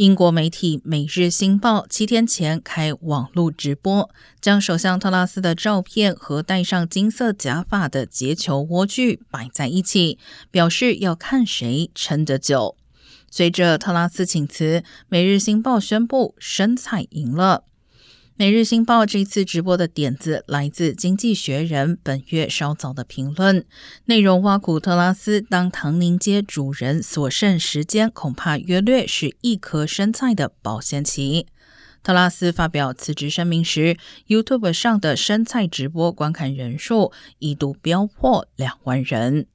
英国媒体《每日新报》七天前开网络直播，将首相特拉斯的照片和戴上金色假发的结球莴苣摆在一起，表示要看谁撑得久。随着特拉斯请辞，《每日新报》宣布生菜赢了。每日新报这次直播的点子来自《经济学人》本月稍早的评论，内容挖苦特拉斯当唐宁街主人所剩时间恐怕约略是一颗生菜的保鲜期。特拉斯发表辞职声明时，YouTube 上的生菜直播观看人数一度飙破两万人。